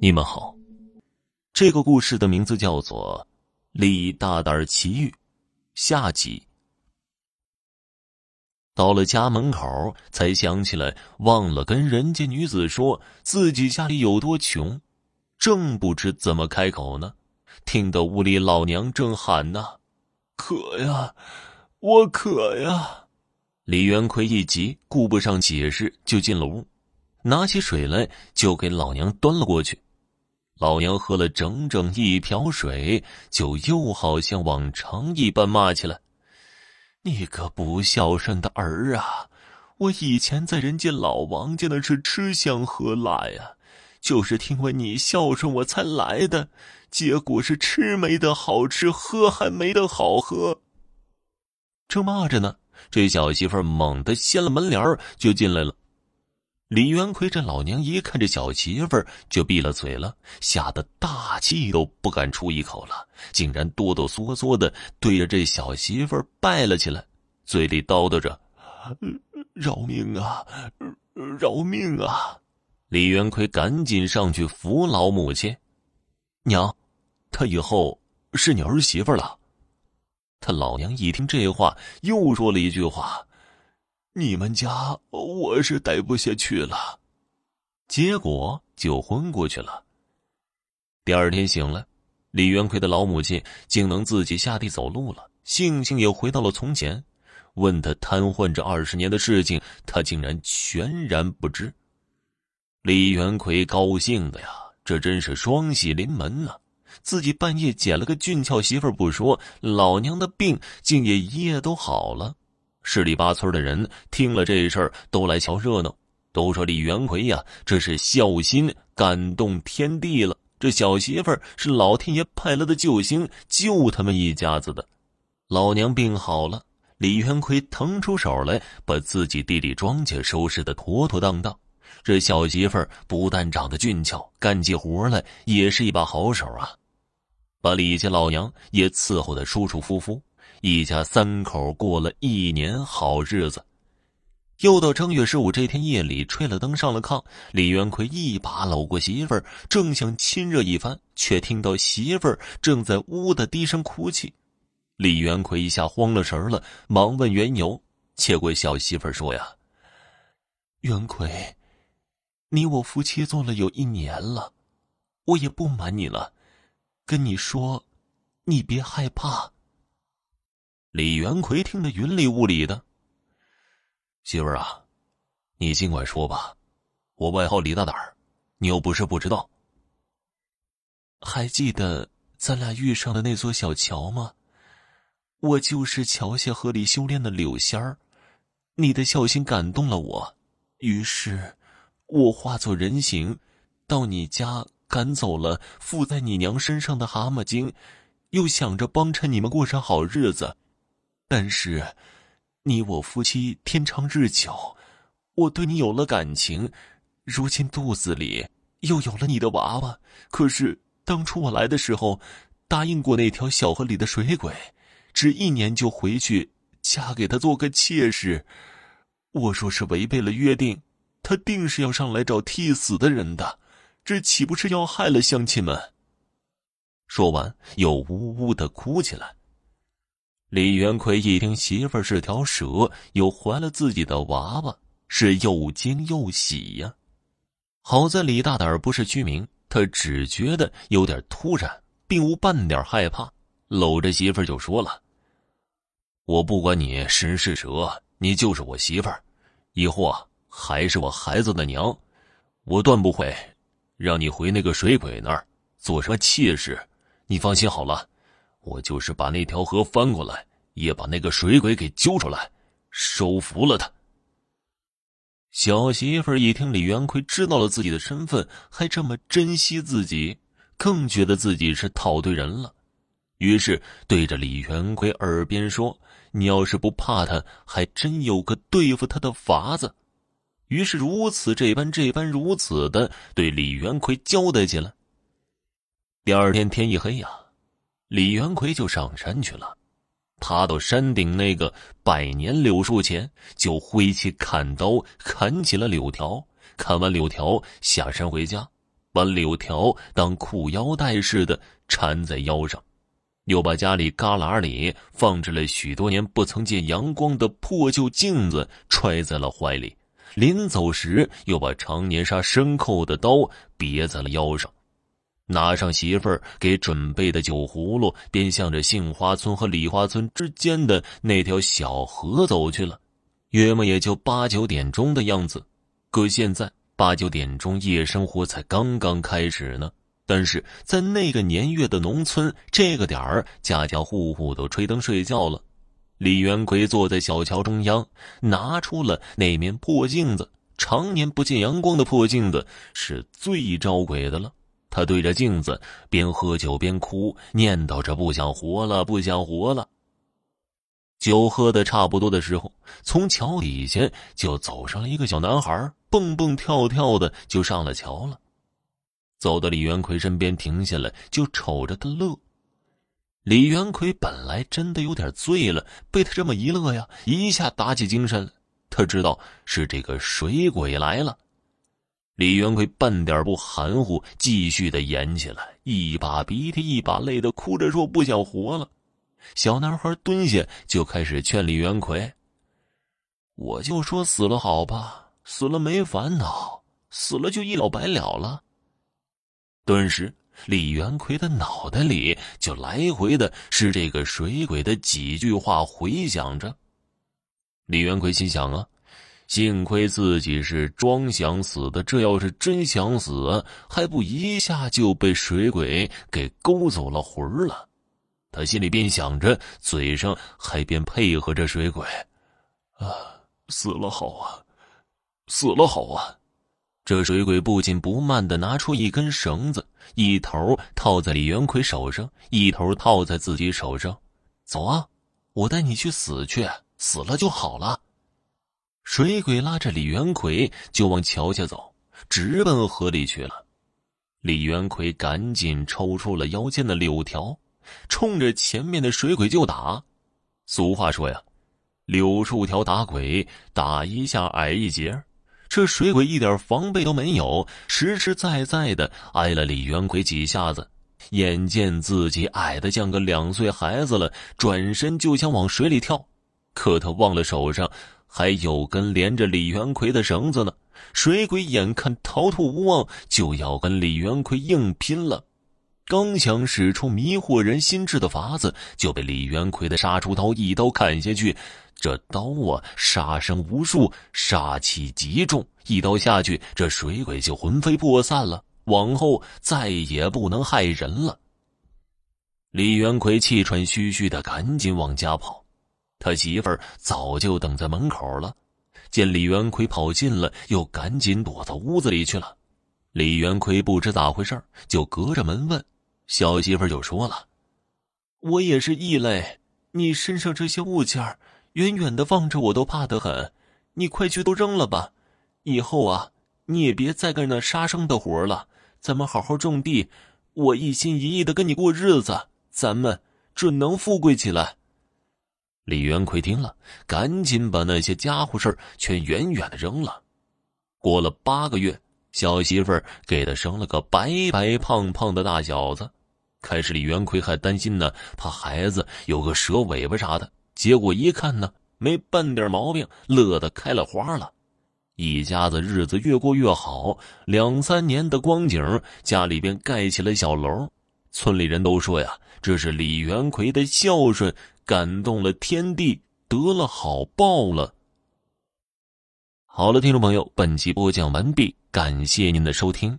你们好，这个故事的名字叫做《李大胆奇遇》下集。到了家门口，才想起来忘了跟人家女子说自己家里有多穷，正不知怎么开口呢。听到屋里老娘正喊呢：“渴呀，我渴呀！”李元奎一急，顾不上解释，就进了屋，拿起水来就给老娘端了过去。老娘喝了整整一瓢水，就又好像往常一般骂起来：“你个不孝顺的儿啊！我以前在人家老王家那是吃香喝辣呀，就是听闻你孝顺我才来的，结果是吃没得好吃，喝还没得好喝。”正骂着呢，这小媳妇猛地掀了门帘就进来了。李元奎这老娘一看这小媳妇儿，就闭了嘴了，吓得大气都不敢出一口了，竟然哆哆嗦嗦的对着这小媳妇儿拜了起来，嘴里叨叨着：“饶命啊，饶命啊！”李元奎赶紧上去扶老母亲：“娘，他以后是你儿媳妇了。”他老娘一听这话，又说了一句话。你们家我是待不下去了，结果就昏过去了。第二天醒了，李元奎的老母亲竟能自己下地走路了，性情也回到了从前。问他瘫痪这二十年的事情，他竟然全然不知。李元奎高兴的呀，这真是双喜临门呐！自己半夜捡了个俊俏媳妇不说，老娘的病竟也一夜都好了。十里八村的人听了这事儿，都来瞧热闹，都说李元奎呀，这是孝心感动天地了。这小媳妇儿是老天爷派来的救星，救他们一家子的。老娘病好了，李元奎腾出手来，把自己地里庄稼收拾的妥妥当当。这小媳妇儿不但长得俊俏，干起活来也是一把好手啊，把李家老娘也伺候的舒舒服服。一家三口过了一年好日子，又到正月十五这天夜里，吹了灯上了炕，李元奎一把搂过媳妇儿，正想亲热一番，却听到媳妇儿正在呜的低声哭泣。李元奎一下慌了神了，忙问缘由。结果小媳妇儿说：“呀，元奎，你我夫妻做了有一年了，我也不瞒你了，跟你说，你别害怕。”李元奎听得云里雾里的，媳妇儿啊，你尽管说吧，我外号李大胆儿，你又不是不知道。还记得咱俩遇上的那座小桥吗？我就是桥下河里修炼的柳仙儿，你的孝心感动了我，于是，我化作人形，到你家赶走了附在你娘身上的蛤蟆精，又想着帮衬你们过上好日子。但是，你我夫妻天长日久，我对你有了感情，如今肚子里又有了你的娃娃。可是当初我来的时候，答应过那条小河里的水鬼，只一年就回去嫁给他做个妾室。我若是违背了约定，他定是要上来找替死的人的，这岂不是要害了乡亲们？说完，又呜呜的哭起来。李元奎一听媳妇儿是条蛇，又怀了自己的娃娃，是又惊又喜呀。好在李大胆不是居民，他只觉得有点突然，并无半点害怕，搂着媳妇儿就说了：“我不管你是人是蛇，你就是我媳妇儿，以后啊还是我孩子的娘，我断不会让你回那个水鬼那儿做什么妾室。你放心好了。”我就是把那条河翻过来，也把那个水鬼给揪出来，收服了他。小媳妇一听李元奎知道了自己的身份，还这么珍惜自己，更觉得自己是套对人了，于是对着李元奎耳边说：“你要是不怕他，还真有个对付他的法子。”于是如此这般这般如此的对李元奎交代起来。第二天天一黑呀。李元奎就上山去了，爬到山顶那个百年柳树前，就挥起砍刀砍起了柳条。砍完柳条，下山回家，把柳条当裤腰带似的缠在腰上，又把家里旮旯里放置了许多年不曾见阳光的破旧镜子揣在了怀里。临走时，又把常年杀牲口的刀别在了腰上，拿上媳妇儿给准备的酒葫芦，便向着杏花村和李花村之间的那条小河走去了。约莫也就八九点钟的样子，可现在八九点钟夜生活才刚刚开始呢。但是在那个年月的农村，这个点儿家家户户都吹灯睡觉了。李元奎坐在小桥中央，拿出了那面破镜子。常年不见阳光的破镜子是最招鬼的了。他对着镜子边喝酒边哭，念叨着不想活了，不想活了。酒喝的差不多的时候，从桥底下就走上了一个小男孩，蹦蹦跳跳的就上了桥了。走到李元奎身边，停下来就瞅着他乐。李元奎本来真的有点醉了，被他这么一乐呀，一下打起精神了。他知道是这个水鬼来了。李元奎半点不含糊，继续的演起来，一把鼻涕一把泪的哭着说：“不想活了。”小男孩蹲下就开始劝李元奎：“我就说死了好吧，死了没烦恼，死了就一了百了了。”顿时。李元奎的脑袋里就来回的是这个水鬼的几句话回响着。李元奎心想啊，幸亏自己是装想死的，这要是真想死，还不一下就被水鬼给勾走了魂了。他心里边想着，嘴上还边配合着水鬼：“啊，死了好啊，死了好啊。”这水鬼不紧不慢的拿出一根绳子，一头套在李元奎手上，一头套在自己手上。走啊，我带你去死去，死了就好了。水鬼拉着李元奎就往桥下走，直奔河里去了。李元奎赶紧抽出了腰间的柳条，冲着前面的水鬼就打。俗话说呀，柳树条打鬼，打一下矮一截。这水鬼一点防备都没有，实实在在的挨了李元奎几下子。眼见自己矮的像个两岁孩子了，转身就想往水里跳，可他忘了手上还有根连着李元奎的绳子呢。水鬼眼看逃脱无望，就要跟李元奎硬拼了。刚想使出迷惑人心智的法子，就被李元奎的杀猪刀一刀砍下去。这刀啊，杀声无数，杀气极重。一刀下去，这水鬼就魂飞魄散了，往后再也不能害人了。李元奎气喘吁吁的赶紧往家跑，他媳妇儿早就等在门口了。见李元奎跑近了，又赶紧躲到屋子里去了。李元奎不知咋回事就隔着门问。小媳妇就说了：“我也是异类，你身上这些物件远远的放着我都怕得很。你快去都扔了吧，以后啊，你也别再干那杀生的活了。咱们好好种地，我一心一意的跟你过日子，咱们准能富贵起来。”李元奎听了，赶紧把那些家伙事全远远的扔了。过了八个月，小媳妇儿给他生了个白白胖胖的大小子。开始李元奎还担心呢，怕孩子有个蛇尾巴啥的。结果一看呢，没半点毛病，乐得开了花了。一家子日子越过越好，两三年的光景，家里边盖起了小楼。村里人都说呀，这是李元奎的孝顺感动了天地，得了好报了。好了，听众朋友，本集播讲完毕，感谢您的收听。